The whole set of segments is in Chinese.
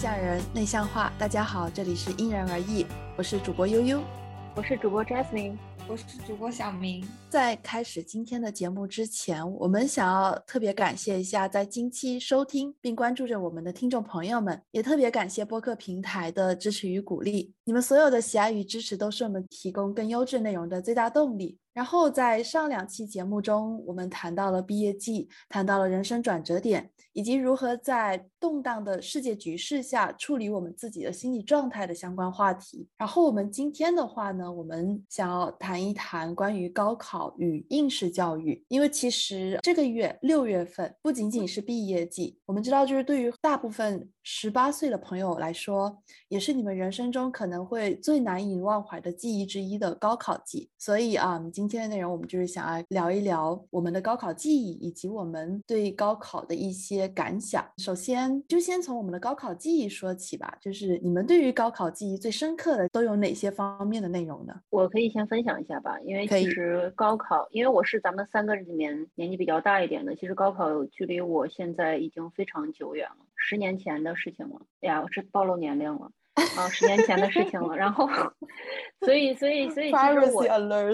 向人，内向话。大家好，这里是因人而异，我是主播悠悠，我是主播 Jasmine，我是主播小明。在开始今天的节目之前，我们想要特别感谢一下在近期收听并关注着我们的听众朋友们，也特别感谢播客平台的支持与鼓励。你们所有的喜爱与支持，都是我们提供更优质内容的最大动力。然后在上两期节目中，我们谈到了毕业季，谈到了人生转折点，以及如何在动荡的世界局势下处理我们自己的心理状态的相关话题。然后我们今天的话呢，我们想要谈一谈关于高考与应试教育，因为其实这个月六月份不仅仅是毕业季，我们知道就是对于大部分十八岁的朋友来说，也是你们人生中可能会最难以忘怀的记忆之一的高考季。所以啊，今天的内容我们就是想要聊一聊我们的高考记忆，以及我们对高考的一些感想。首先，就先从我们的高考记忆说起吧。就是你们对于高考记忆最深刻的都有哪些方面的内容呢？我可以先分享一下吧，因为其实高考，因为我是咱们三个里面年纪比较大一点的，其实高考距离我现在已经非常久远了，十年前的事情了。哎呀，我是暴露年龄了。啊，十年前的事情了，然后，所以，所以，所以，其实我。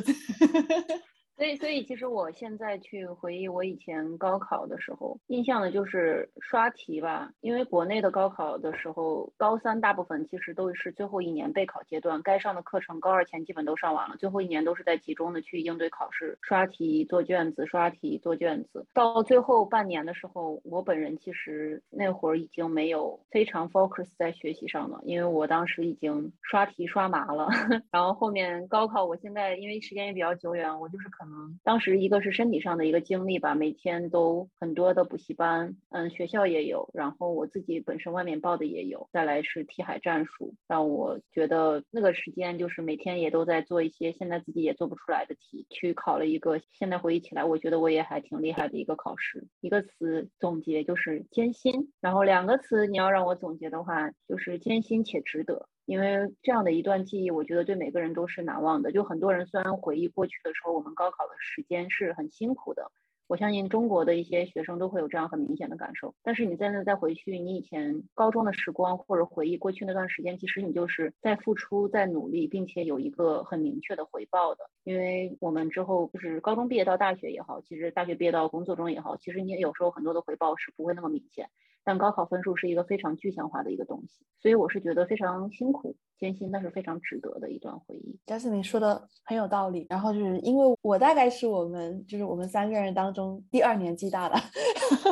所以，所以其实我现在去回忆我以前高考的时候，印象的就是刷题吧。因为国内的高考的时候，高三大部分其实都是最后一年备考阶段，该上的课程高二前基本都上完了，最后一年都是在集中的去应对考试，刷题、做卷子、刷题、做卷子。到最后半年的时候，我本人其实那会儿已经没有非常 focus 在学习上了，因为我当时已经刷题刷麻了。然后后面高考，我现在因为时间也比较久远，我就是可。嗯，当时一个是身体上的一个经历吧，每天都很多的补习班，嗯，学校也有，然后我自己本身外面报的也有，再来是题海战术，让我觉得那个时间就是每天也都在做一些现在自己也做不出来的题，去考了一个现在回忆起来，我觉得我也还挺厉害的一个考试。一个词总结就是艰辛，然后两个词你要让我总结的话，就是艰辛且值得。因为这样的一段记忆，我觉得对每个人都是难忘的。就很多人虽然回忆过去的时候，我们高考的时间是很辛苦的。我相信中国的一些学生都会有这样很明显的感受。但是你在那再回去，你以前高中的时光，或者回忆过去那段时间，其实你就是在付出、在努力，并且有一个很明确的回报的。因为我们之后就是高中毕业到大学也好，其实大学毕业到工作中也好，其实你有时候很多的回报是不会那么明显。但高考分数是一个非常具象化的一个东西，所以我是觉得非常辛苦、艰辛，但是非常值得的一段回忆。贾斯敏说的很有道理。然后就是因为我大概是我们就是我们三个人当中第二年纪大的，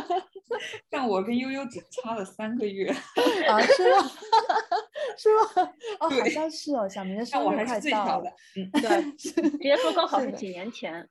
但我跟悠悠只差了三个月啊，是吗？是吗？哦，好像是哦。小明的生日快到了，嗯，对，直接说高考是几年前，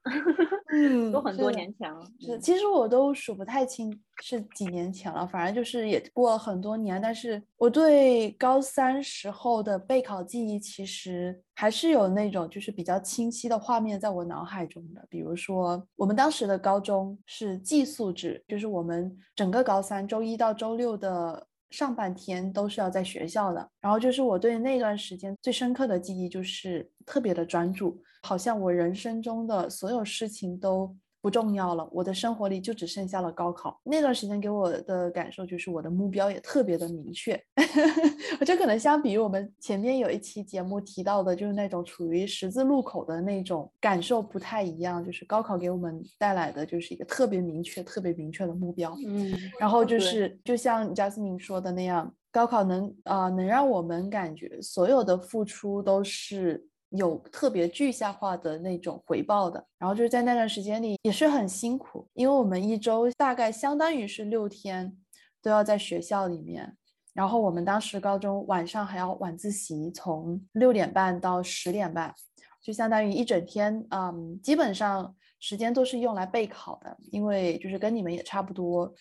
嗯，都很多年前了。是，其实我都数不太清是几年前了，反正就是也过了很多年。但是我对高三时候的备考记忆，其实还是有那种就是比较清晰的画面在我脑海中的。比如说，我们当时的高中是寄宿制，就是我们整个高三周一到周六的。上半天都是要在学校的，然后就是我对那段时间最深刻的记忆，就是特别的专注，好像我人生中的所有事情都。不重要了，我的生活里就只剩下了高考。那段时间给我的感受就是我的目标也特别的明确。我觉得可能相比于我们前面有一期节目提到的，就是那种处于十字路口的那种感受不太一样。就是高考给我们带来的就是一个特别明确、特别明确的目标。嗯，然后就是就像 Jasmine 说的那样，高考能啊能让我们感觉所有的付出都是。有特别具象化的那种回报的，然后就是在那段时间里也是很辛苦，因为我们一周大概相当于是六天都要在学校里面，然后我们当时高中晚上还要晚自习，从六点半到十点半，就相当于一整天，嗯，基本上时间都是用来备考的，因为就是跟你们也差不多。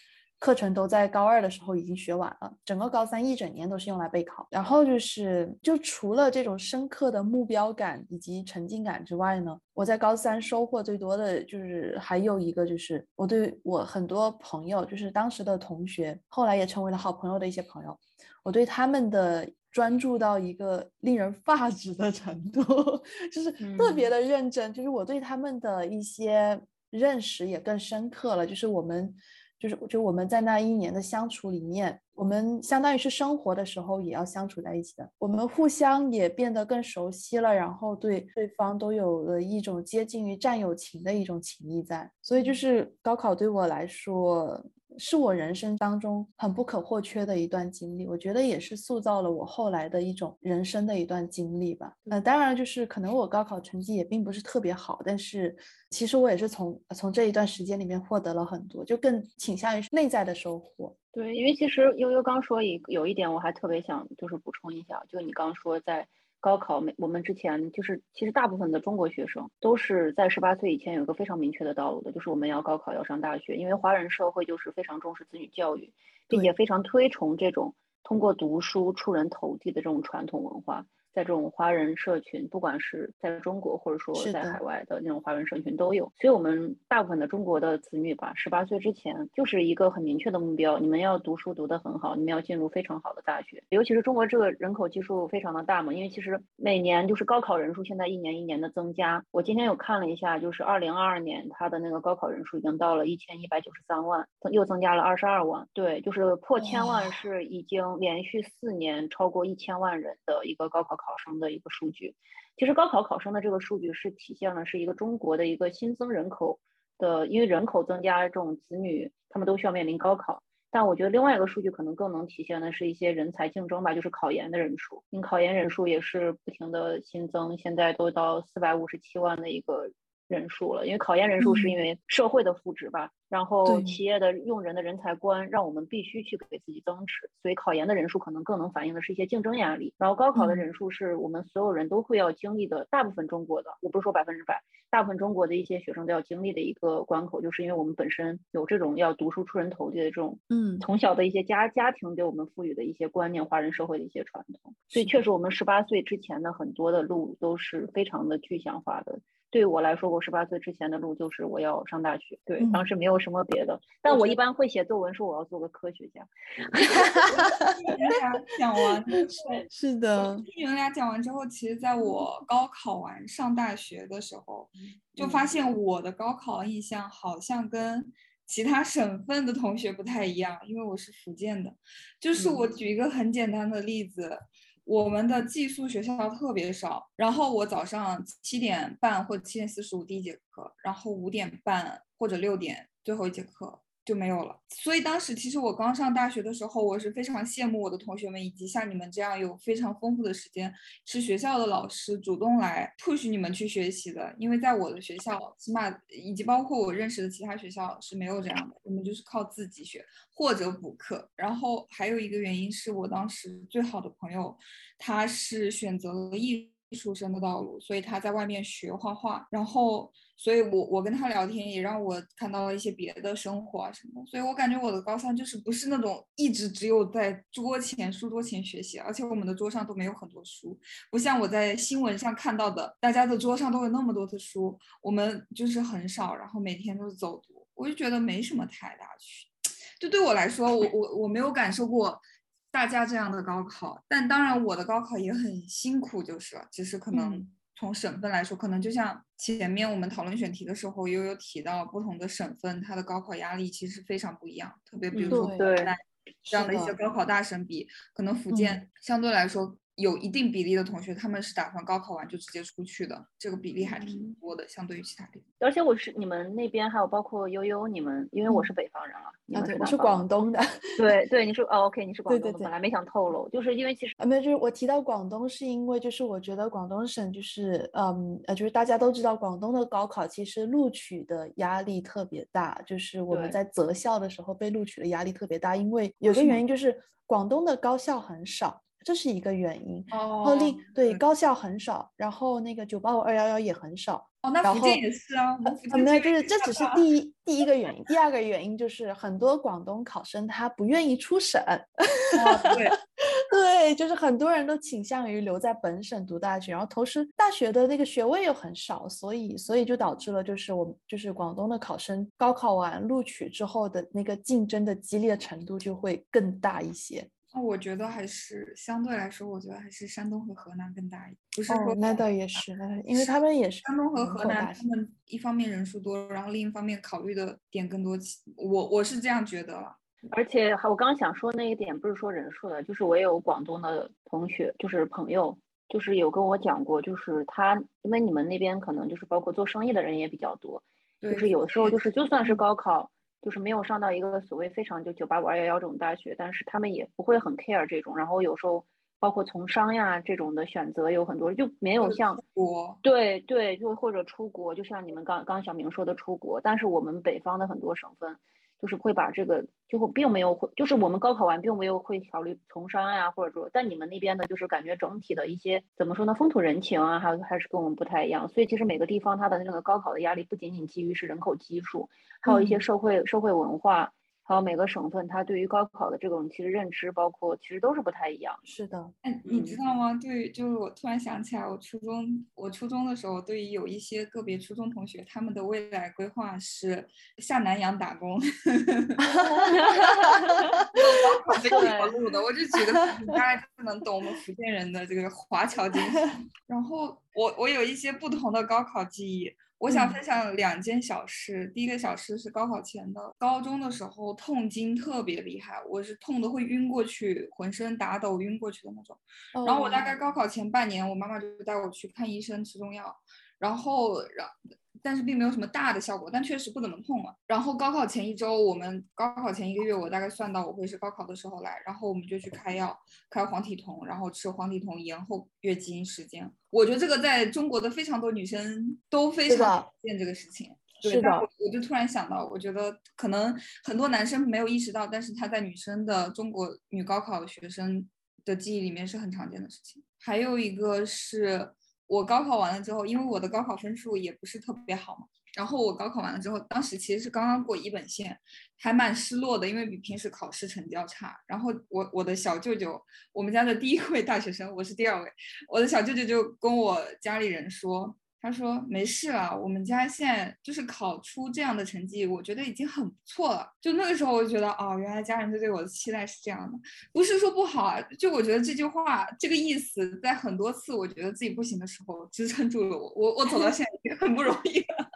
课程都在高二的时候已经学完了，整个高三一整年都是用来备考。然后就是，就除了这种深刻的目标感以及沉浸感之外呢，我在高三收获最多的就是还有一个就是，我对我很多朋友，就是当时的同学，后来也成为了好朋友的一些朋友，我对他们的专注到一个令人发指的程度，就是特别的认真，就是我对他们的一些认识也更深刻了，就是我们。就是就我们在那一年的相处里面，我们相当于是生活的时候也要相处在一起的，我们互相也变得更熟悉了，然后对对方都有了一种接近于战友情的一种情谊在，所以就是高考对我来说。是我人生当中很不可或缺的一段经历，我觉得也是塑造了我后来的一种人生的一段经历吧。呃，当然就是可能我高考成绩也并不是特别好，但是其实我也是从从这一段时间里面获得了很多，就更倾向于内在的收获。对，因为其实悠悠刚说一有一点，我还特别想就是补充一下，就你刚说在。高考，没我们之前就是，其实大部分的中国学生都是在十八岁以前有一个非常明确的道路的，就是我们要高考，要上大学。因为华人社会就是非常重视子女教育，并且非常推崇这种通过读书出人头地的这种传统文化。在这种华人社群，不管是在中国或者说在海外的那种华人社群都有，所以我们大部分的中国的子女吧，十八岁之前就是一个很明确的目标，你们要读书读得很好，你们要进入非常好的大学。尤其是中国这个人口基数非常的大嘛，因为其实每年就是高考人数现在一年一年的增加。我今天有看了一下，就是二零二二年它的那个高考人数已经到了一千一百九十三万，又增加了二十二万。对，就是破千万是已经连续四年超过一千万人的一个高考。考生的一个数据，其实高考考生的这个数据是体现了是一个中国的一个新增人口的，因为人口增加，这种子女他们都需要面临高考。但我觉得另外一个数据可能更能体现的是一些人才竞争吧，就是考研的人数，因考研人数也是不停的新增，现在都到四百五十七万的一个。人数了，因为考研人数是因为社会的赋值吧，然后企业的用人的人才观让我们必须去给自己增值，所以考研的人数可能更能反映的是一些竞争压力。然后高考的人数是我们所有人都会要经历的，大部分中国的，我不是说百分之百，大部分中国的一些学生都要经历的一个关口，就是因为我们本身有这种要读书出人头地的这种，嗯，从小的一些家家庭给我们赋予的一些观念，华人社会的一些传统，所以确实我们十八岁之前的很多的路都是非常的具象化的。对我来说，我十八岁之前的路就是我要上大学。对，当时没有什么别的，但我一般会写作文，说我要做个科学家。讲完，是的。听你们俩讲完之后，其实在我高考完上大学的时候，就发现我的高考印象好像跟其他省份的同学不太一样，因为我是福建的。就是我举一个很简单的例子。我们的寄宿学校特别少，然后我早上七点半或者七点四十五第一节课，然后五点半或者六点最后一节课。就没有了，所以当时其实我刚上大学的时候，我是非常羡慕我的同学们，以及像你们这样有非常丰富的时间，是学校的老师主动来 push 你们去学习的。因为在我的学校，起码以及包括我认识的其他学校是没有这样的，我们就是靠自己学或者补课。然后还有一个原因是我当时最好的朋友，他是选择了艺术生的道路，所以他在外面学画画，然后。所以，我我跟他聊天也让我看到了一些别的生活啊什么。所以我感觉我的高三就是不是那种一直只有在桌前书桌前学习，而且我们的桌上都没有很多书，不像我在新闻上看到的，大家的桌上都有那么多的书，我们就是很少，然后每天都是走读，我就觉得没什么太大区。就对我来说，我我我没有感受过大家这样的高考，但当然我的高考也很辛苦，就是了，只是可能。从省份来说，可能就像前面我们讨论选题的时候，又有提到不同的省份，它的高考压力其实非常不一样。特别比如说对这样的一些高考大省比，可能福建相对来说。有一定比例的同学，他们是打算高考完就直接出去的，这个比例还挺多的，相对于其他地方。而且我是你们那边还有包括悠悠你们，因为我是北方人了，啊对，我是广东的，对对，你是哦 OK，你是广东的，本来没想透露，就是因为其实啊没有，就是我提到广东是因为就是我觉得广东省就是嗯呃就是大家都知道广东的高考其实录取的压力特别大，就是我们在择校的时候被录取的压力特别大，因为有个原因就是广东的高校很少。这是一个原因，然后另对高校很少，然后那个九八五二幺幺也很少。哦，那福建也是啊，没有，就是这只是第一第一个原因，第二个原因就是很多广东考生他不愿意出省。对 对，就是很多人都倾向于留在本省读大学，然后同时大学的那个学位又很少，所以所以就导致了就是我们就是广东的考生高考完录取之后的那个竞争的激烈程度就会更大一些。那我觉得还是相对来说，我觉得还是山东和河南更大一点。不是说那倒也是，那因为他们也是山东和河南，他们一方面人数多，然后另一方面考虑的点更多。我我是这样觉得了。而且我刚刚想说那一点，不是说人数的，就是我有广东的同学，就是朋友，就是有跟我讲过，就是他因为你们那边可能就是包括做生意的人也比较多，就是有的时候就是就算是高考。就是没有上到一个所谓非常就九八五二幺幺这种大学，但是他们也不会很 care 这种。然后有时候包括从商呀这种的选择有很多，就没有像国对对，就或者出国，就像你们刚刚小明说的出国。但是我们北方的很多省份。就是会把这个，就会并没有会，就是我们高考完并没有会考虑从商呀，或者说，但你们那边的，就是感觉整体的一些怎么说呢，风土人情啊，还有还是跟我们不太一样。所以其实每个地方它的那个高考的压力不仅仅基于是人口基数，还有一些社会社会文化。还有每个省份，它对于高考的这种其实认知，包括其实都是不太一样。是的，哎，你知道吗？对，就是我突然想起来，我初中我初中的时候，对于有一些个别初中同学，他们的未来规划是下南洋打工。哈哈哈哈哈！高考这条路的，我就举个例子，大概就能懂我们福建人的这个华侨精神。然后我我有一些不同的高考记忆。我想分享两件小事。第一个小事是高考前的，高中的时候痛经特别厉害，我是痛的会晕过去，浑身打抖晕过去的那种。然后我大概高考前半年，我妈妈就带我去看医生吃中药，然后让。但是并没有什么大的效果，但确实不怎么痛了。然后高考前一周，我们高考前一个月，我大概算到我会是高考的时候来，然后我们就去开药，开黄体酮，然后吃黄体酮延后月经时间。我觉得这个在中国的非常多女生都非常见这个事情。是的，我就突然想到，我觉得可能很多男生没有意识到，但是他在女生的中国女高考学生的记忆里面是很常见的事情。还有一个是。我高考完了之后，因为我的高考分数也不是特别好嘛，然后我高考完了之后，当时其实是刚刚过一本线，还蛮失落的，因为比平时考试成绩要差。然后我我的小舅舅，我们家的第一位大学生，我是第二位，我的小舅舅就跟我家里人说。他说没事了，我们家现在就是考出这样的成绩，我觉得已经很不错了。就那个时候，我就觉得哦，原来家人对我的期待是这样的，不是说不好啊。就我觉得这句话这个意思，在很多次我觉得自己不行的时候，支撑住了我。我我走到现在已经很不容易了，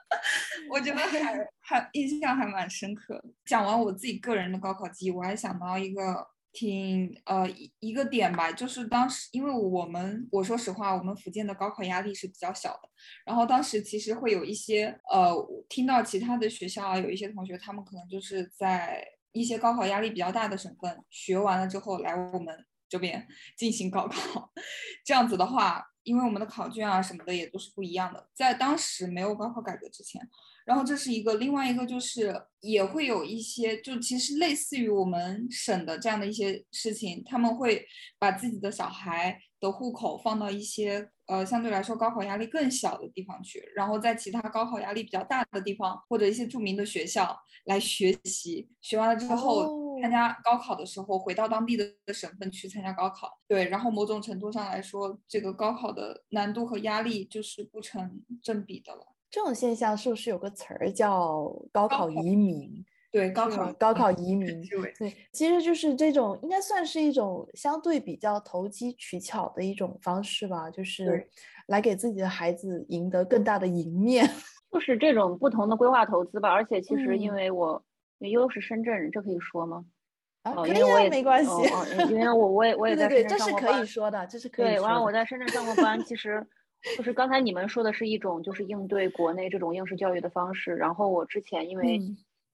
我觉得还还印象还蛮深刻的。讲完我自己个人的高考记忆，我还想到一个。挺呃一一个点吧，就是当时因为我们我说实话，我们福建的高考压力是比较小的。然后当时其实会有一些呃听到其他的学校啊，有一些同学他们可能就是在一些高考压力比较大的省份学完了之后来我们这边 进行高考。这样子的话，因为我们的考卷啊什么的也都是不一样的，在当时没有高考改革之前。然后这是一个，另外一个就是也会有一些，就其实类似于我们省的这样的一些事情，他们会把自己的小孩的户口放到一些呃相对来说高考压力更小的地方去，然后在其他高考压力比较大的地方或者一些著名的学校来学习，学完了之后参加高考的时候回到当地的省份去参加高考，对，然后某种程度上来说，这个高考的难度和压力就是不成正比的了。这种现象是不是有个词儿叫高考移民？对，高考高考移民。对，其实就是这种，应该算是一种相对比较投机取巧的一种方式吧，就是来给自己的孩子赢得更大的赢面。就是这种不同的规划投资吧。而且其实因为我又是深圳人，这可以说吗？啊，可以啊，没关系。因为我 我也我也在深圳上过班。这是可以说的，这是可以。对，完了我在深圳上过班，其实。就是刚才你们说的是一种，就是应对国内这种应试教育的方式。然后我之前因为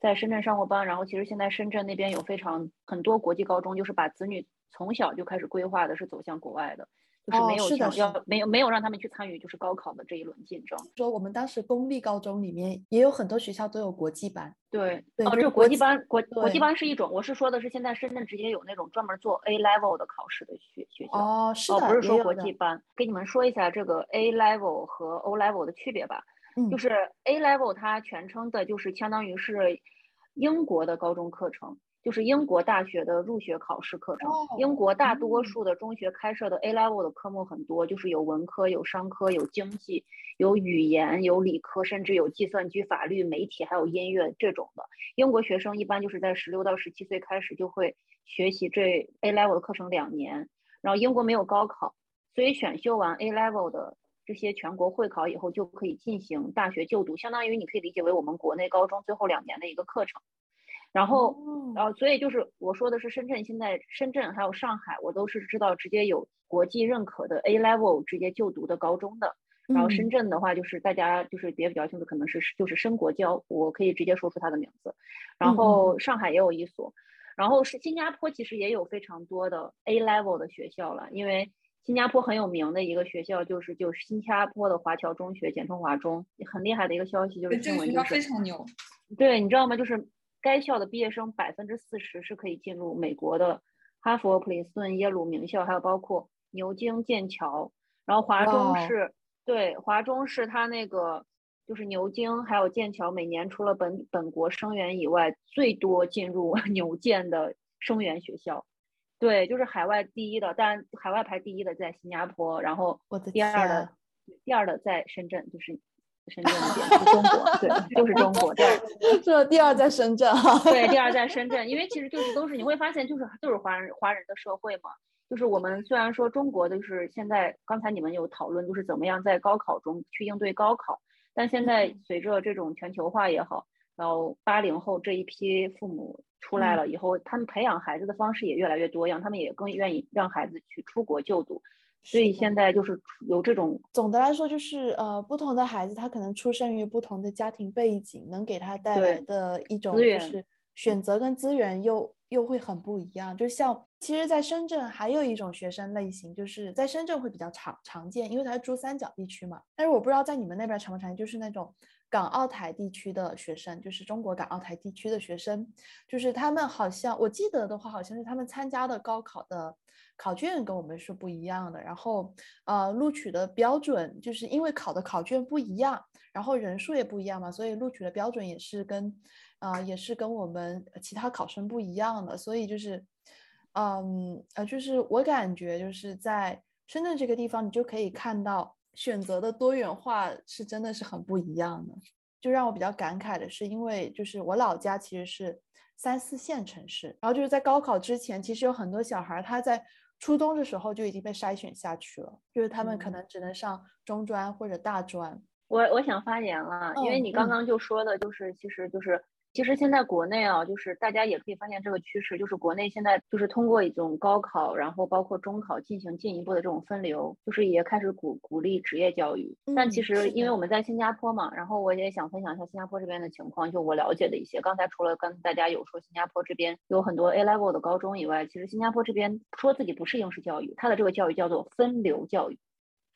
在深圳上过班，然后其实现在深圳那边有非常很多国际高中，就是把子女从小就开始规划的是走向国外的。就是没有想要没有没有让他们去参与就是高考的这一轮竞争。说我们当时公立高中里面也有很多学校都有国际班。对对，哦，这国际班国国际班是一种，我是说的是现在深圳直接有那种专门做 A level 的考试的学学校。哦，是的，不是说国际班。给你们说一下这个 A level 和 O level 的区别吧。嗯。就是 A level 它全称的就是相当于是英国的高中课程。就是英国大学的入学考试课程。英国大多数的中学开设的 A level 的科目很多，就是有文科、有商科、有经济、有语言、有理科，甚至有计算机、法律、媒体，还有音乐这种的。英国学生一般就是在十六到十七岁开始就会学习这 A level 的课程两年。然后英国没有高考，所以选修完 A level 的这些全国会考以后，就可以进行大学就读，相当于你可以理解为我们国内高中最后两年的一个课程。然后，然后，所以就是我说的是深圳，现在深圳还有上海，我都是知道直接有国际认可的 A level 直接就读的高中的。然后深圳的话，就是大家就是别比较清楚，可能是就是深国交，我可以直接说出它的名字。然后上海也有一所，然后是新加坡其实也有非常多的 A level 的学校了，因为新加坡很有名的一个学校就是就是新加坡的华侨中学，简称华中，很厉害的一个消息就是这个学校非常牛。对，你知道吗？就是。该校的毕业生百分之四十是可以进入美国的哈佛、普林斯顿、耶鲁名校，还有包括牛津、剑桥。然后华中是对华中是它那个就是牛津还有剑桥，每年除了本本国生源以外，最多进入 牛剑的生源学校。对，就是海外第一的，但海外排第一的在新加坡，然后第二的第二的在深圳，就是。深圳中国，对，就是中国。对，这第二在深圳哈。对，第二在深圳，因为其实就是都是你会发现，就是就是华人华人的社会嘛。就是我们虽然说中国的就是现在，刚才你们有讨论，就是怎么样在高考中去应对高考。但现在随着这种全球化也好，然后八零后这一批父母出来了以后，他们培养孩子的方式也越来越多样，他们也更愿意让孩子去出国就读。所以现在就是有这种，总的来说就是呃，不同的孩子他可能出生于不同的家庭背景，能给他带来的一种就是选择跟资源又又会很不一样。就像其实，在深圳还有一种学生类型，就是在深圳会比较常常见，因为它是珠三角地区嘛。但是我不知道在你们那边常不常见，就是那种港澳台地区的学生，就是中国港澳台地区的学生，就是他们好像我记得的话，好像是他们参加的高考的。考卷跟我们是不一样的，然后呃，录取的标准就是因为考的考卷不一样，然后人数也不一样嘛，所以录取的标准也是跟啊也是跟我们其他考生不一样的，所以就是嗯呃，就是我感觉就是在深圳这个地方，你就可以看到选择的多元化是真的是很不一样的。就让我比较感慨的是，因为就是我老家其实是三四线城市，然后就是在高考之前，其实有很多小孩他在。初中的时候就已经被筛选下去了，就是他们可能只能上中专或者大专。我我想发言了，因为你刚刚就说的，就是其实就是。其实现在国内啊，就是大家也可以发现这个趋势，就是国内现在就是通过一种高考，然后包括中考进行进一步的这种分流，就是也开始鼓鼓励职业教育。但其实因为我们在新加坡嘛，然后我也想分享一下新加坡这边的情况，就我了解的一些。刚才除了跟大家有说新加坡这边有很多 A level 的高中以外，其实新加坡这边说自己不是应试教育，它的这个教育叫做分流教育，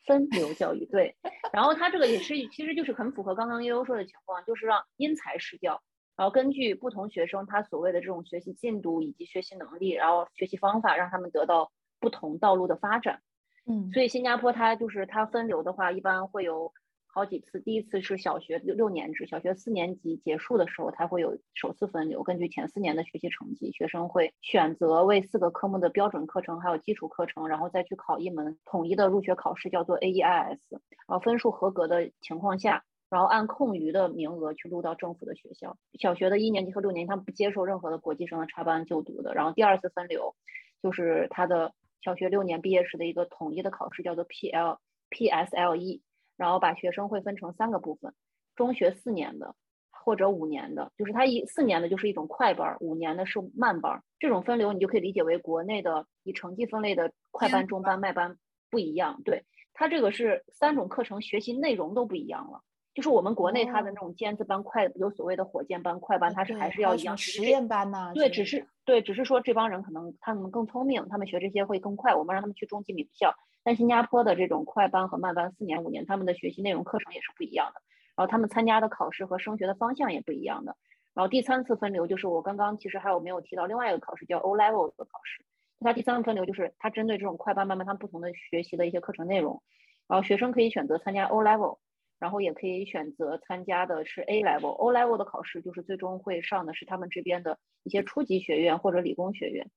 分流教育对。然后它这个也是其实就是很符合刚刚悠悠说的情况，就是让因材施教。然后根据不同学生他所谓的这种学习进度以及学习能力，然后学习方法，让他们得到不同道路的发展。嗯，所以新加坡它就是它分流的话，一般会有好几次。第一次是小学六六年制，小学四年级结束的时候，它会有首次分流。根据前四年的学习成绩，学生会选择为四个科目的标准课程还有基础课程，然后再去考一门统一的入学考试，叫做 AEIS。然后分数合格的情况下。然后按空余的名额去录到政府的学校，小学的一年级和六年级他们不接受任何的国际生的插班就读的。然后第二次分流，就是他的小学六年毕业时的一个统一的考试，叫做 P L P S L E。然后把学生会分成三个部分：中学四年的或者五年的，就是他一四年的就是一种快班，五年的是慢班。这种分流你就可以理解为国内的以成绩分类的快班、中班、慢班不一样。对他这个是三种课程学习内容都不一样了。就是我们国内它的那种尖子班快有所谓的火箭班快班，它是还是要一样实验班呐？对，只是对，只是说这帮人可能他们更聪明，他们学这些会更快。我们让他们去中级名校，但新加坡的这种快班和慢班四年五年，他们的学习内容课程也是不一样的，然后他们参加的考试和升学的方向也不一样的。然后第三次分流就是我刚刚其实还有没有提到另外一个考试叫 O level 的考试，它第三个分流就是它针对这种快班慢班他们不同的学习的一些课程内容，然后学生可以选择参加 O level。然后也可以选择参加的是 A level，O level 的考试就是最终会上的是他们这边的一些初级学院或者理工学院。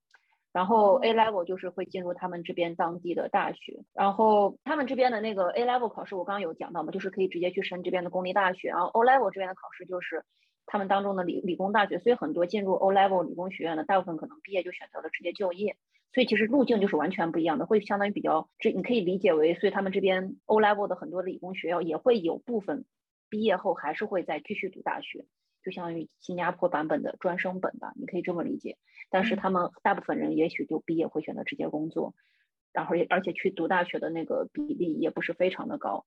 然后 A level 就是会进入他们这边当地的大学，然后他们这边的那个 A level 考试，我刚刚有讲到嘛，就是可以直接去申这边的公立大学。然后 O level 这边的考试就是他们当中的理理工大学，所以很多进入 O level 理工学院的大部分可能毕业就选择了直接就业，所以其实路径就是完全不一样的，会相当于比较这你可以理解为，所以他们这边 O level 的很多理工学校也会有部分毕业后还是会再继续读大学。就相当于新加坡版本的专升本吧，你可以这么理解。但是他们大部分人也许就毕业会选择直接工作，然后也而且去读大学的那个比例也不是非常的高。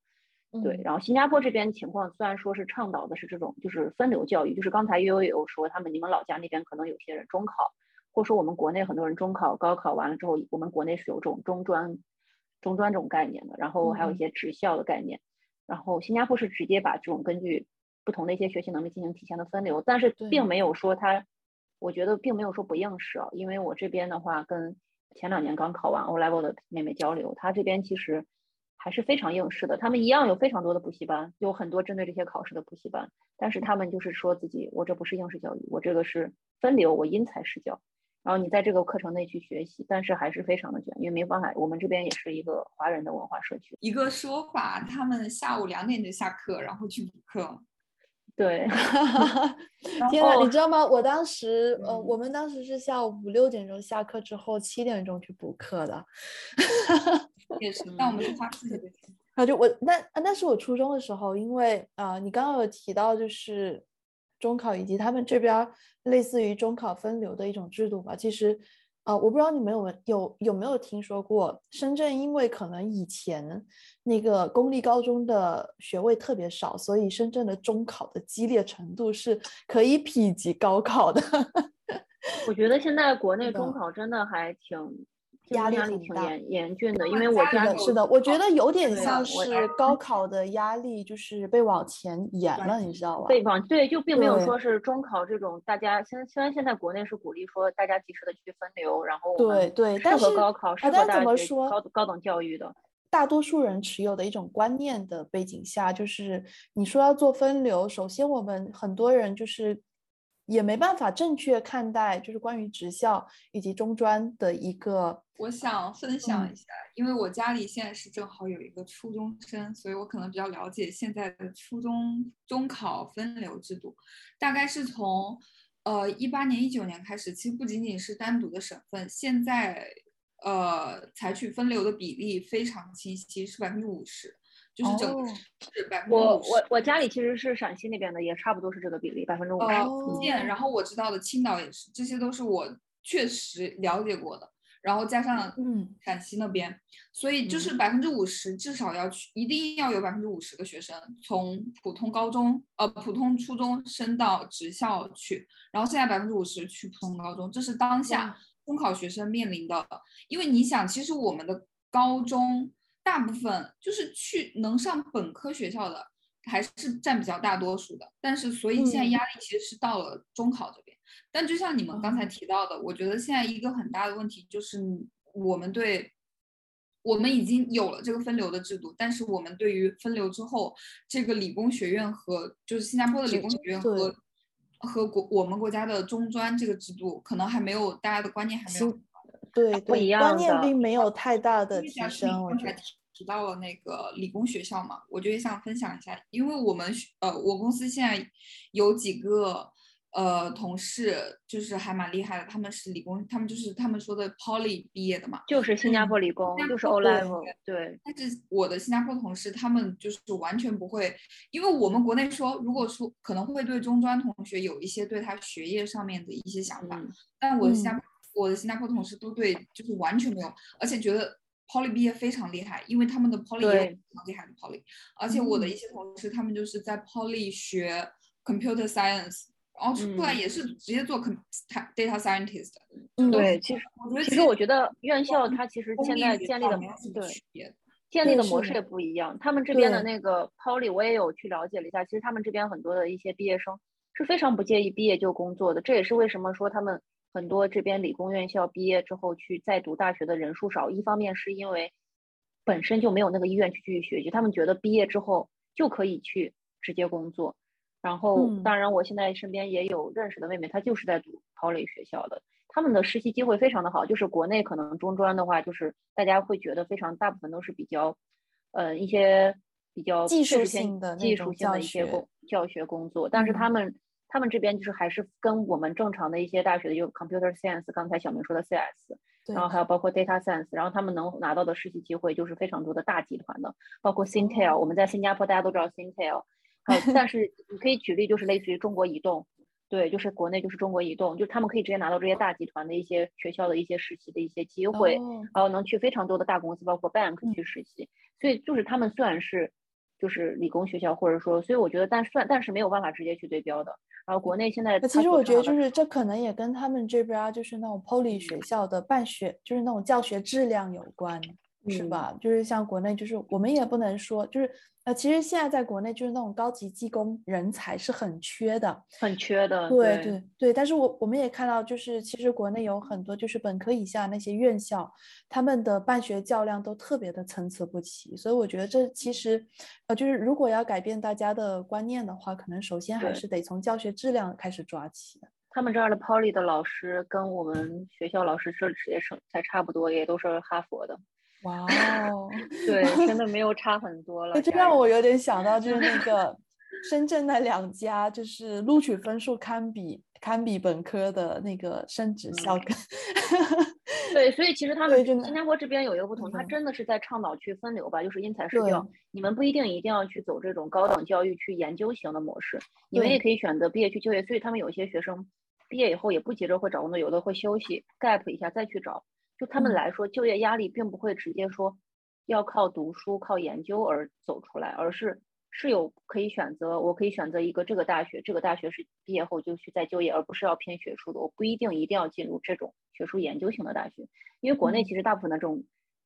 对，然后新加坡这边情况虽然说是倡导的是这种就是分流教育，就是刚才悠悠有说他们你们老家那边可能有些人中考，或者说我们国内很多人中考、高考完了之后，我们国内是有这种中专、中专这种概念的，然后还有一些职校的概念，然后新加坡是直接把这种根据。不同的一些学习能力进行提前的分流，但是并没有说他，我觉得并没有说不应试啊。因为我这边的话，跟前两年刚考完 O level 的妹妹交流，她这边其实还是非常应试的。他们一样有非常多的补习班，有很多针对这些考试的补习班，但是他们就是说自己，我这不是应试教育，我这个是分流，我因材施教。然后你在这个课程内去学习，但是还是非常的卷，因为没办法，我们这边也是一个华人的文化社区。一个说法，他们下午两点就下课，然后去补课。对，天呐，你知道吗？我当时，呃，我们当时是下午五六点钟下课之后，七点钟去补课的。也是，但我们是花四节课。啊，就我那那是我初中的时候，因为啊，你刚刚有提到就是中考以及他们这边类似于中考分流的一种制度吧，其实。啊，我不知道你们有有有没有听说过深圳，因为可能以前那个公立高中的学位特别少，所以深圳的中考的激烈程度是可以匹及高考的。我觉得现在国内中考真的还挺。压力挺严严峻的，因为我家是的，我觉得有点像是高考的压力，就是被往前延了，你知道吧？被往对，就并没有说是中考这种，大家现虽然现在国内是鼓励说大家及时的去分流，然后对对，适合高考，适合大学高高等教育的，大多数人持有的一种观念的背景下，就是你说要做分流，首先我们很多人就是。也没办法正确看待，就是关于职校以及中专的一个。我想分享一下，因为我家里现在是正好有一个初中生，所以我可能比较了解现在的初中中考分流制度。大概是从呃一八年、一九年开始，其实不仅仅是单独的省份，现在呃采取分流的比例非常清晰，是百分之五十。就是整个是百分之我我我家里其实是陕西那边的，也差不多是这个比例，百分之五十。福建，然后我知道的青岛也是，这些都是我确实了解过的。然后加上嗯陕西那边，所以就是百分之五十至少要去，一定要有百分之五十的学生从普通高中呃普通初中升到职校去，然后剩下百分之五十去普通高中，这是当下中考学生面临的。因为你想，其实我们的高中。大部分就是去能上本科学校的，还是占比较大多数的。但是，所以现在压力其实是到了中考这边。但就像你们刚才提到的，我觉得现在一个很大的问题就是，我们对，我们已经有了这个分流的制度，但是我们对于分流之后，这个理工学院和就是新加坡的理工学院和和国我们国家的中专这个制度，可能还没有大家的观念还没有。对对，观念并没有太大的提升。我才提到了那个理工学校嘛，我就也想分享一下，因为我们呃，我公司现在有几个呃同事，就是还蛮厉害的，他们是理工，他们就是他们说的 Poly 毕业的嘛，就是新加坡理工，就是 O level。对。但是我的新加坡同事，他们就是完全不会，因为我们国内说，如果说可能会对中专同学有一些对他学业上面的一些想法，但我的新加坡。我的新加坡同事都对，就是完全没有，而且觉得 Poly 毕业非常厉害，因为他们的 Poly 也非常厉害的 Poly。而且我的一些同事，他们就是在 Poly 学 Computer Science，然后出来也是直接做 Data Scientist。对，其实我觉得其实我觉得院校它其实现在建立的对建立的模式也不一样。他们这边的那个 Poly 我也有去了解了一下，其实他们这边很多的一些毕业生是非常不介意毕业就工作的，这也是为什么说他们。很多这边理工院校毕业之后去再读大学的人数少，一方面是因为本身就没有那个意愿去继续学习，他们觉得毕业之后就可以去直接工作。然后，当然，我现在身边也有认识的妹妹，她就是在读 Poly 学校的，他们的实习机会非常的好。就是国内可能中专的话，就是大家会觉得非常大部分都是比较，呃，一些比较技术性的技术性的一些工教学工作，但是他们他们这边就是还是跟我们正常的一些大学的，有 Computer Science，刚才小明说的 CS，然后还有包括 Data Science，然后他们能拿到的实习机会就是非常多的大集团的，包括 s i n t e l 我们在新加坡大家都知道 s i n t e l 好，但是你可以举例，就是类似于中国移动，对，就是国内就是中国移动，就他们可以直接拿到这些大集团的一些学校的一些实习的一些机会，然后能去非常多的大公司，包括 bank 去实习。所以就是他们虽然是就是理工学校，或者说，所以我觉得，但算但是没有办法直接去对标的。然后国内现在，其实我觉得就是这可能也跟他们这边就是那种 poly 学校的办学，就是那种教学质量有关，是吧？就是像国内，就是我们也不能说就是。呃，其实现在在国内就是那种高级技工人才是很缺的，很缺的。对对对，但是我我们也看到，就是其实国内有很多就是本科以下那些院校，他们的办学较量都特别的参差不齐。所以我觉得这其实，呃，就是如果要改变大家的观念的话，可能首先还是得从教学质量开始抓起。他们这儿的 Poly 的老师跟我们学校老师这职业生才差不多，也都是哈佛的。哇哦，对，真的没有差很多了。这让我有点想到，就是那个 深圳那两家，就是录取分数堪比堪比本科的那个升职校跟。对，所以其实他们新加坡这边有一个不同，他真的是在倡导去分流吧，就是因材施教。你们不一定一定要去走这种高等教育去研究型的模式，你们也可以选择毕业去就业。所以他们有些学生毕业以后也不急着会找工作，有的会休息 gap 一下再去找。就他们来说，就业压力并不会直接说要靠读书、靠研究而走出来，而是是有可以选择，我可以选择一个这个大学，这个大学是毕业后就去再就业，而不是要偏学术的。我不一定一定要进入这种学术研究型的大学，因为国内其实大部分的这种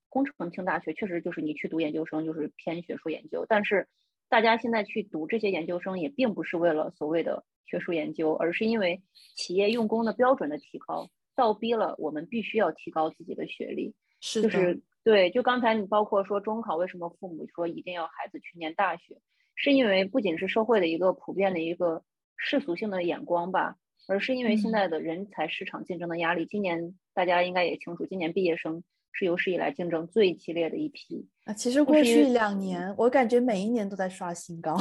工程型大学确实就是你去读研究生就是偏学术研究，但是大家现在去读这些研究生也并不是为了所谓的学术研究，而是因为企业用工的标准的提高。倒逼了我们必须要提高自己的学历，是就是对。就刚才你包括说中考，为什么父母说一定要孩子去念大学，是因为不仅是社会的一个普遍的一个世俗性的眼光吧，而是因为现在的人才市场竞争的压力。今年大家应该也清楚，今年毕业生是有史以来竞争最激烈的一批。啊，其实过去两年，我感觉每一年都在刷新高。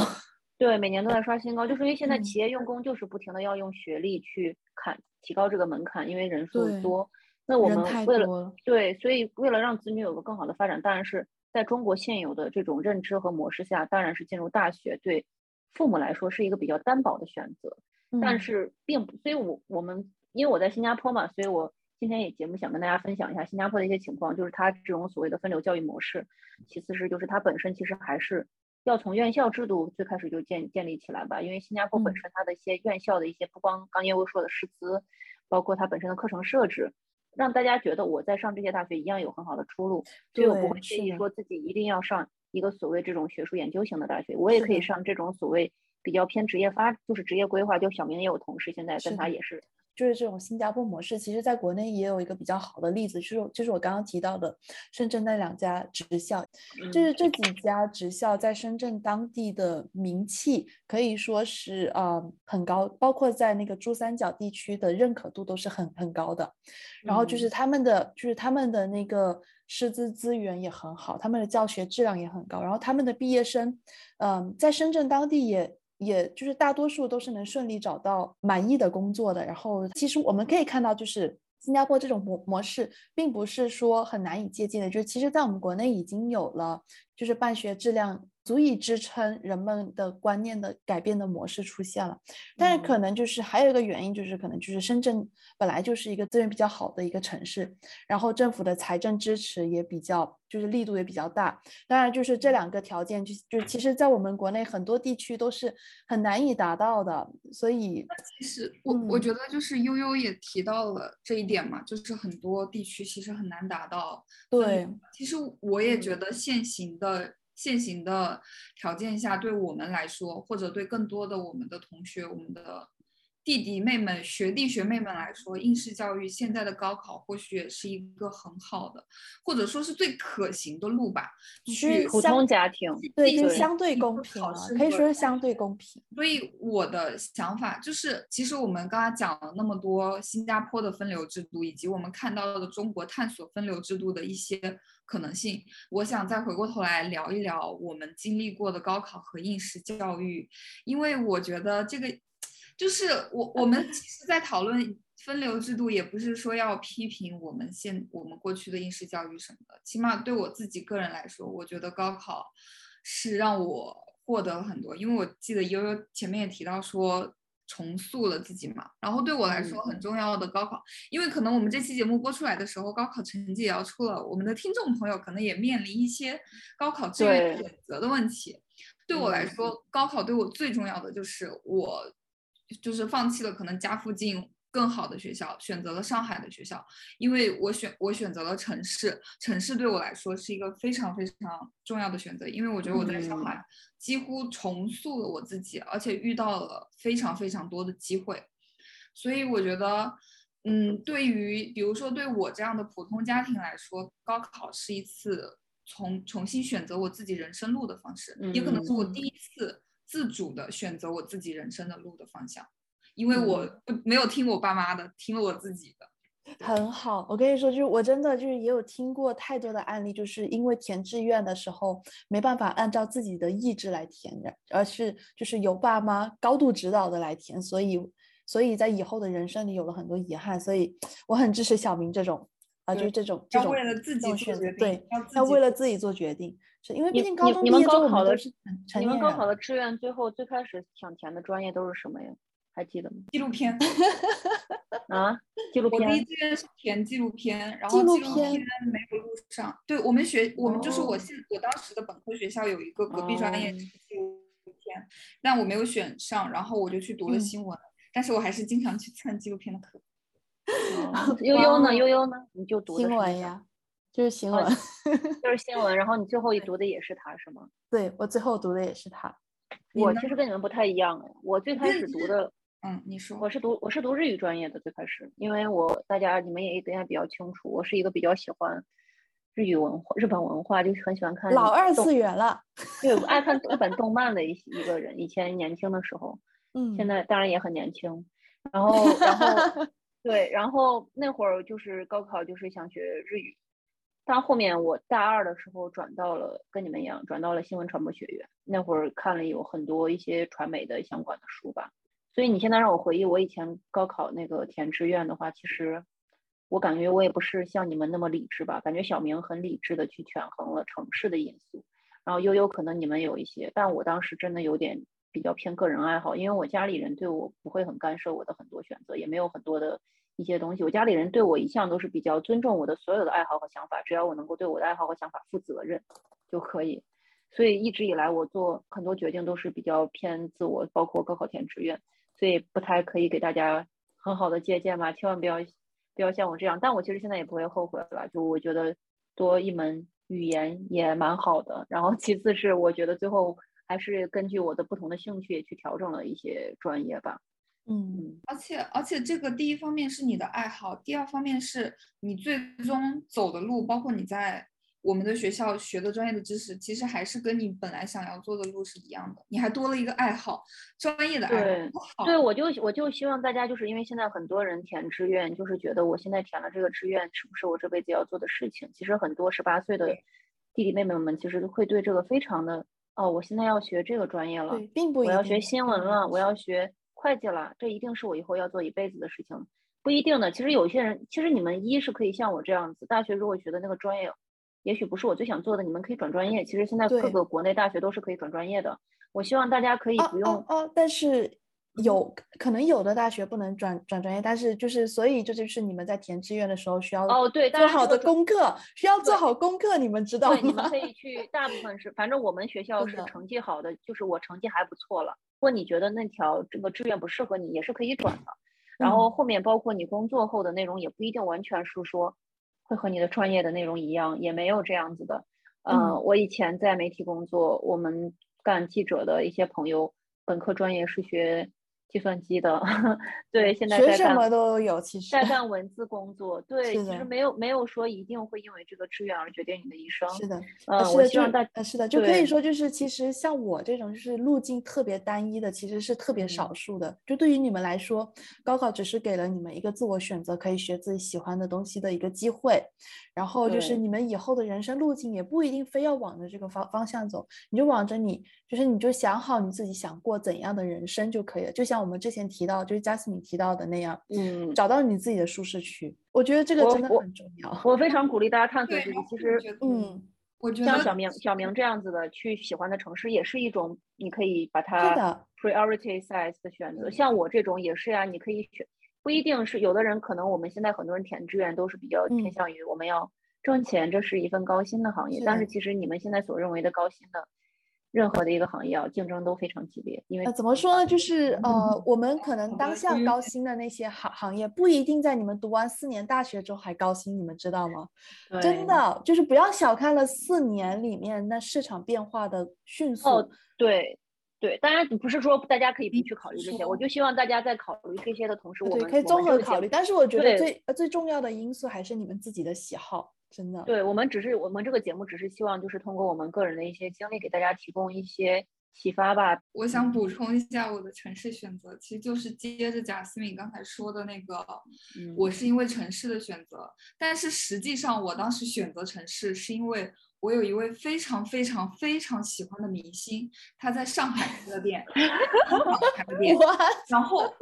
对，每年都在刷新高，就是因为现在企业用工就是不停的要用学历去砍提高这个门槛，因为人数多。那我们为了对，所以为了让子女有个更好的发展，当然是在中国现有的这种认知和模式下，当然是进入大学对父母来说是一个比较担保的选择。但是并不，所以我我们因为我在新加坡嘛，所以我今天也节目想跟大家分享一下新加坡的一些情况，就是它这种所谓的分流教育模式。其次是就是它本身其实还是。要从院校制度最开始就建建立起来吧，因为新加坡本身它的一些院校的一些不光刚业务说的师资，包括它本身的课程设置，让大家觉得我在上这些大学一样有很好的出路，所以我不会介意说自己一定要上一个所谓这种学术研究型的大学，我也可以上这种所谓比较偏职业发，就是职业规划。就小明也有同事现在跟他也是。就是这种新加坡模式，其实在国内也有一个比较好的例子，就是就是我刚刚提到的深圳那两家职校，就是这几家职校在深圳当地的名气可以说是啊很高，包括在那个珠三角地区的认可度都是很很高的。然后就是他们的就是他们的那个师资资源也很好，他们的教学质量也很高，然后他们的毕业生，嗯，在深圳当地也。也就是大多数都是能顺利找到满意的工作的。然后，其实我们可以看到，就是新加坡这种模模式，并不是说很难以接近的。就是其实，在我们国内已经有了，就是办学质量。足以支撑人们的观念的改变的模式出现了，但是可能就是还有一个原因，就是可能就是深圳本来就是一个资源比较好的一个城市，然后政府的财政支持也比较，就是力度也比较大。当然，就是这两个条件，就就其实在我们国内很多地区都是很难以达到的。所以，其实我我觉得就是悠悠也提到了这一点嘛，就是很多地区其实很难达到。对，其实我也觉得现行的。现行的条件下，对我们来说，或者对更多的我们的同学、我们的弟弟妹妹、学弟学妹们来说，应试教育现在的高考或许也是一个很好的，或者说是最可行的路吧。去普通家庭，对，就相对公平了，可以说是相对公平。所以我的想法就是，其实我们刚才讲了那么多新加坡的分流制度，以及我们看到的中国探索分流制度的一些可能性，我想再回过头来聊一聊我们经历过的高考和应试教育，因为我觉得这个。就是我，我们其实，在讨论分流制度，也不是说要批评我们现我们过去的应试教育什么的。起码对我自己个人来说，我觉得高考是让我获得了很多。因为我记得悠悠前面也提到说重塑了自己嘛。然后对我来说很重要的高考，因为可能我们这期节目播出来的时候，高考成绩也要出了，我们的听众朋友可能也面临一些高考志愿选择的问题。对我来说，高考对我最重要的就是我。就是放弃了可能家附近更好的学校，选择了上海的学校，因为我选我选择了城市，城市对我来说是一个非常非常重要的选择，因为我觉得我在上海几乎重塑了我自己，而且遇到了非常非常多的机会，所以我觉得，嗯，对于比如说对我这样的普通家庭来说，高考是一次重重新选择我自己人生路的方式，也可能是我第一次。自主的选择我自己人生的路的方向，因为我不没有听我爸妈的，听了我自己的，很好。我跟你说，就是我真的就是也有听过太多的案例，就是因为填志愿的时候没办法按照自己的意志来填的，而是就是由爸妈高度指导的来填，所以所以在以后的人生里有了很多遗憾。所以我很支持小明这种啊，就是这种这种为了自己做决定，对，要为了自己做决定。因为毕竟高中你们高考的是你们高考的志愿，最后最开始想填的专业都是什么呀？还记得吗？纪录片 啊，纪录片。我第一志愿是填纪录片，然后纪录片没有录上。对我们学，我们就是我现我当时的本科学校有一个隔壁专业是纪录片，但我没有选上，然后我就去读了新闻，但是我还是经常去蹭纪录片的课。悠悠呢？悠悠呢？你就读新闻呀。就是新闻，就是新闻。然后你最后一读的也是他，是吗？对我最后读的也是他。我其实跟你们不太一样哎，我最开始读的，嗯，你说，我是读我是读日语专业的最开始，因为我大家你们也应该比较清楚，我是一个比较喜欢日语文化、日本文化，就是很喜欢看老二次元了，对，爱看 日本动漫的一一个人。以前年轻的时候，嗯，现在当然也很年轻。然后，然后，对，然后那会儿就是高考，就是想学日语。但后面我大二的时候转到了跟你们一样，转到了新闻传播学院。那会儿看了有很多一些传媒的相关的书吧。所以你现在让我回忆我以前高考那个填志愿的话，其实我感觉我也不是像你们那么理智吧。感觉小明很理智的去权衡了城市的因素，然后悠悠可能你们有一些，但我当时真的有点比较偏个人爱好，因为我家里人对我不会很干涉我的很多选择，也没有很多的。一些东西，我家里人对我一向都是比较尊重我的所有的爱好和想法，只要我能够对我的爱好和想法负责任就可以。所以一直以来，我做很多决定都是比较偏自我，包括高考填志愿，所以不太可以给大家很好的借鉴吧。千万不要不要像我这样，但我其实现在也不会后悔了。就我觉得多一门语言也蛮好的。然后其次是我觉得最后还是根据我的不同的兴趣去调整了一些专业吧。嗯，而且而且这个第一方面是你的爱好，第二方面是你最终走的路，包括你在我们的学校学的专业的知识，其实还是跟你本来想要做的路是一样的。你还多了一个爱好，专业的爱好。对，我就我就希望大家就是因为现在很多人填志愿，就是觉得我现在填了这个志愿，是不是我这辈子要做的事情？其实很多十八岁的弟弟妹妹们，其实会对这个非常的哦，我现在要学这个专业了，并不我要学新闻了，我要学。会计了，这一定是我以后要做一辈子的事情，不一定的。其实有些人，其实你们一是可以像我这样子，大学如果觉得那个专业，也许不是我最想做的，你们可以转专业。其实现在各个国内大学都是可以转专业的。我希望大家可以不用哦，但是有可能有的大学不能转转专业，但是就是所以这就是你们在填志愿的时候需要哦，对，做好的功课需要做好功课，你们知道吗？你们可以去，大部分是，反正我们学校是成绩好的，就是我成绩还不错了。如果你觉得那条这个志愿不适合你，也是可以转的。然后后面包括你工作后的内容，也不一定完全是说会和你的专业的内容一样，也没有这样子的。嗯，我以前在媒体工作，我们干记者的一些朋友，本科专业是学计算机的，对，现在学什么都有，其实在干文字工作，对，其实没有没有说一定会因为这个志愿而决定你的一生。是的，嗯，是的，希望大，是的，就可以说就是其实像我这种就是路径特别单一的，其实是特别少数的。就对于你们来说，高考只是给了你们一个自我选择，可以学自己喜欢的东西的一个机会。然后就是你们以后的人生路径也不一定非要往着这个方方向走，你就往着你就是你就想好你自己想过怎样的人生就可以了。就像我们之前提到，就是加斯敏提到的那样，嗯，找到你自己的舒适区。我觉得这个真的很重要。我非常鼓励大家探索自己。其实，嗯，我觉得像小明小明这样子的去喜欢的城市，也是一种你可以把它 prioritize 的选择。像我这种也是呀，你可以选。不一定是有的人，可能我们现在很多人填志愿都是比较偏向于我们要挣钱，这是一份高薪的行业。但是其实你们现在所认为的高薪的任何的一个行业啊，竞争都非常激烈。因为怎么说呢？就是呃，我们可能当下高薪的那些行行业，不一定在你们读完四年大学之后还高薪，你们知道吗？真的，就是不要小看了四年里面那市场变化的迅速。哦，对。对，当然不是说大家可以不去考虑这些，我就希望大家在考虑这些的同时，我们可以综合考虑。但是我觉得最最重要的因素还是你们自己的喜好，真的。对我们只是我们这个节目只是希望就是通过我们个人的一些经历，给大家提供一些启发吧。我想补充一下我的城市选择，其实就是接着贾思敏刚才说的那个，我是因为城市的选择，但是实际上我当时选择城市是因为。我有一位非常非常非常喜欢的明星，他在上海开的店，开了店。然后，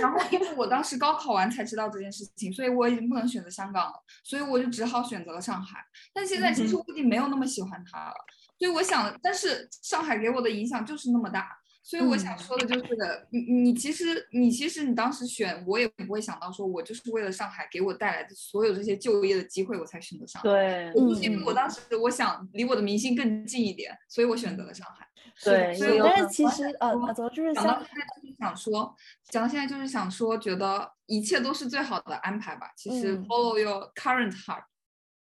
然后因为我当时高考完才知道这件事情，所以我已经不能选择香港了，所以我就只好选择了上海。但现在其实我已经没有那么喜欢他了，所以我想，但是上海给我的影响就是那么大。所以我想说的就是，你你其实你其实你当时选我也不会想到说，我就是为了上海给我带来的所有这些就业的机会，我才选择上海。对，因为我当时我想离我的明星更近一点，所以我选择了上海。对，所以但是其实呃，就是想到现在就是想说，讲到现在就是想说，觉得一切都是最好的安排吧。其实 follow your current heart。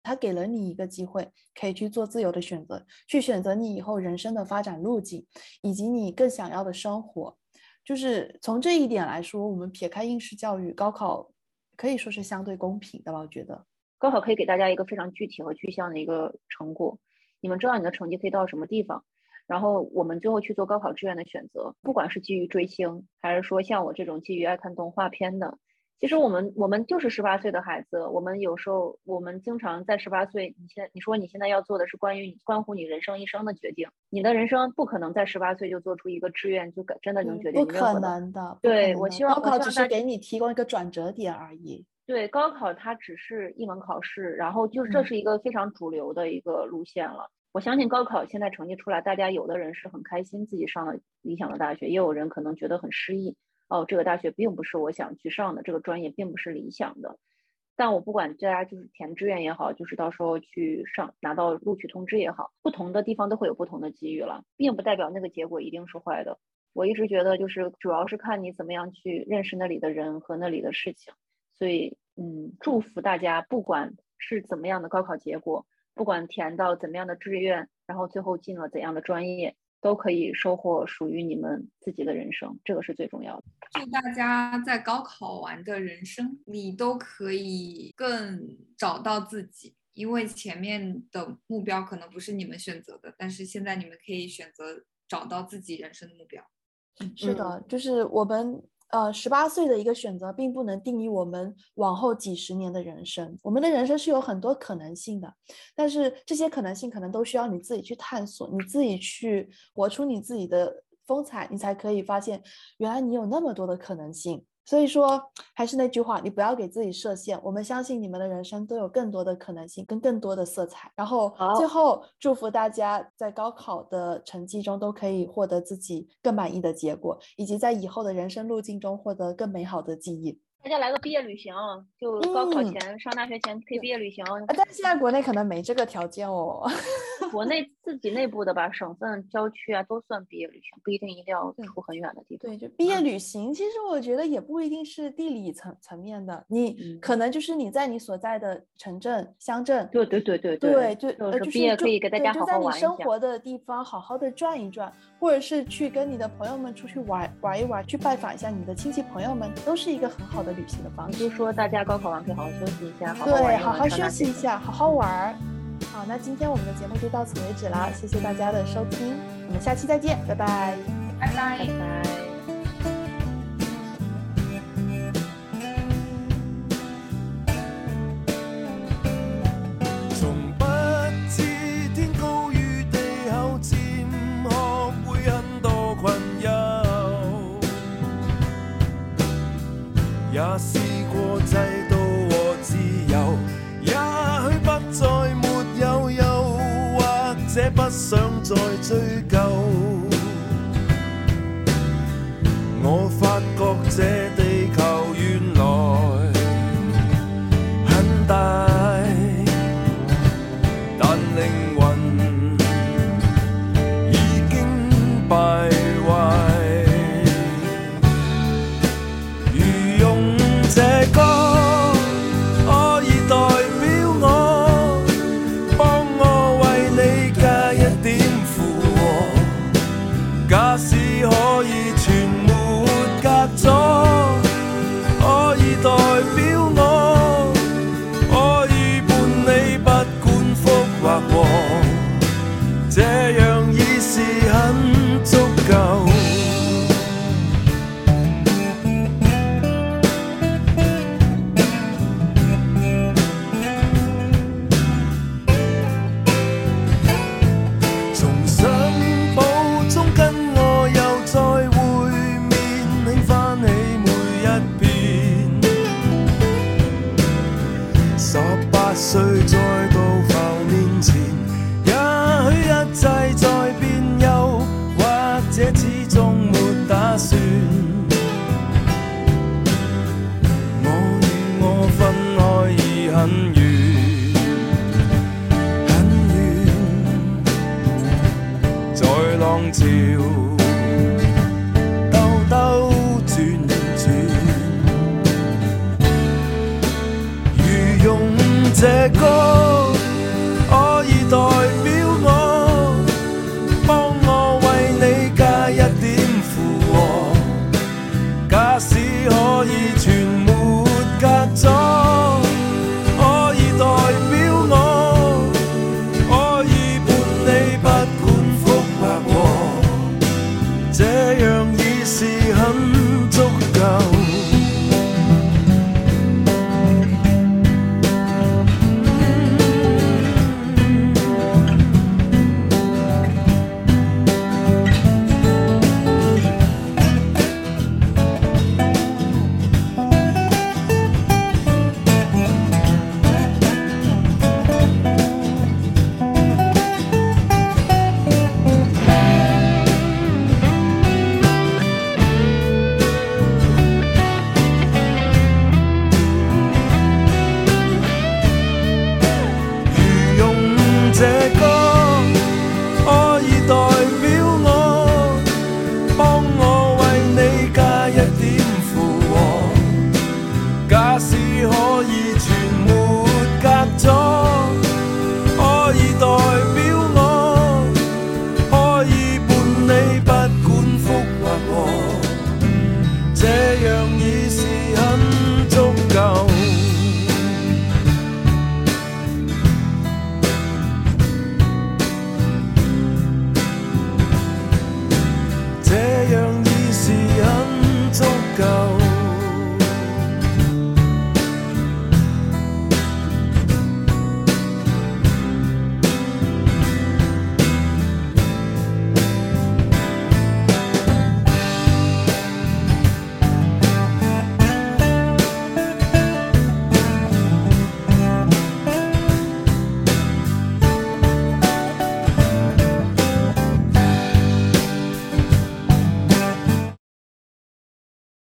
他给了你一个机会，可以去做自由的选择，去选择你以后人生的发展路径，以及你更想要的生活。就是从这一点来说，我们撇开应试教育，高考可以说是相对公平的吧？我觉得高考可以给大家一个非常具体和具象的一个成果，你们知道你的成绩可以到什么地方，然后我们最后去做高考志愿的选择，不管是基于追星，还是说像我这种基于爱看动画片的。其实我们我们就是十八岁的孩子，我们有时候我们经常在十八岁，你现你说你现在要做的是关于关乎你人生一生的决定，你的人生不可能在十八岁就做出一个志愿，就真的能决定不可能的。对我希望高考只是给你提供一个转折点而已。对，高考它只是一门考试，然后就这是一个非常主流的一个路线了。我相信高考现在成绩出来，大家有的人是很开心自己上了理想的大学，也有人可能觉得很失意。哦，这个大学并不是我想去上的，这个专业并不是理想的。但我不管大家就是填志愿也好，就是到时候去上拿到录取通知也好，不同的地方都会有不同的机遇了，并不代表那个结果一定是坏的。我一直觉得就是主要是看你怎么样去认识那里的人和那里的事情。所以，嗯，祝福大家，不管是怎么样的高考结果，不管填到怎么样的志愿，然后最后进了怎样的专业。都可以收获属于你们自己的人生，这个是最重要的。祝大家在高考完的人生里都可以更找到自己，因为前面的目标可能不是你们选择的，但是现在你们可以选择找到自己人生的目标。是的，就是我们。呃，十八岁的一个选择，并不能定义我们往后几十年的人生。我们的人生是有很多可能性的，但是这些可能性可能都需要你自己去探索，你自己去活出你自己的风采，你才可以发现，原来你有那么多的可能性。所以说，还是那句话，你不要给自己设限。我们相信你们的人生都有更多的可能性，跟更多的色彩。然后最后祝福大家在高考的成绩中都可以获得自己更满意的结果，以及在以后的人生路径中获得更美好的记忆。大家来个毕业旅行，就高考前上大学前可以毕业旅行。但是现在国内可能没这个条件哦。国内自己内部的吧，省份、郊区啊，都算毕业旅行，不一定一定要出很远的地方。对，就毕业旅行，其实我觉得也不一定是地理层层面的，你可能就是你在你所在的城镇、乡镇。对对对对对，对就呃，就是可以给大家好好玩就在你生活的地方好好的转一转，或者是去跟你的朋友们出去玩玩一玩，去拜访一下你的亲戚朋友们，都是一个很好的旅行的方式。就说大家高考完可以好好休息一下，好好对，好好休息一下，好好玩。好，那今天我们的节目就到此为止了，谢谢大家的收听，我们下期再见，拜拜，拜拜，拜拜。想再追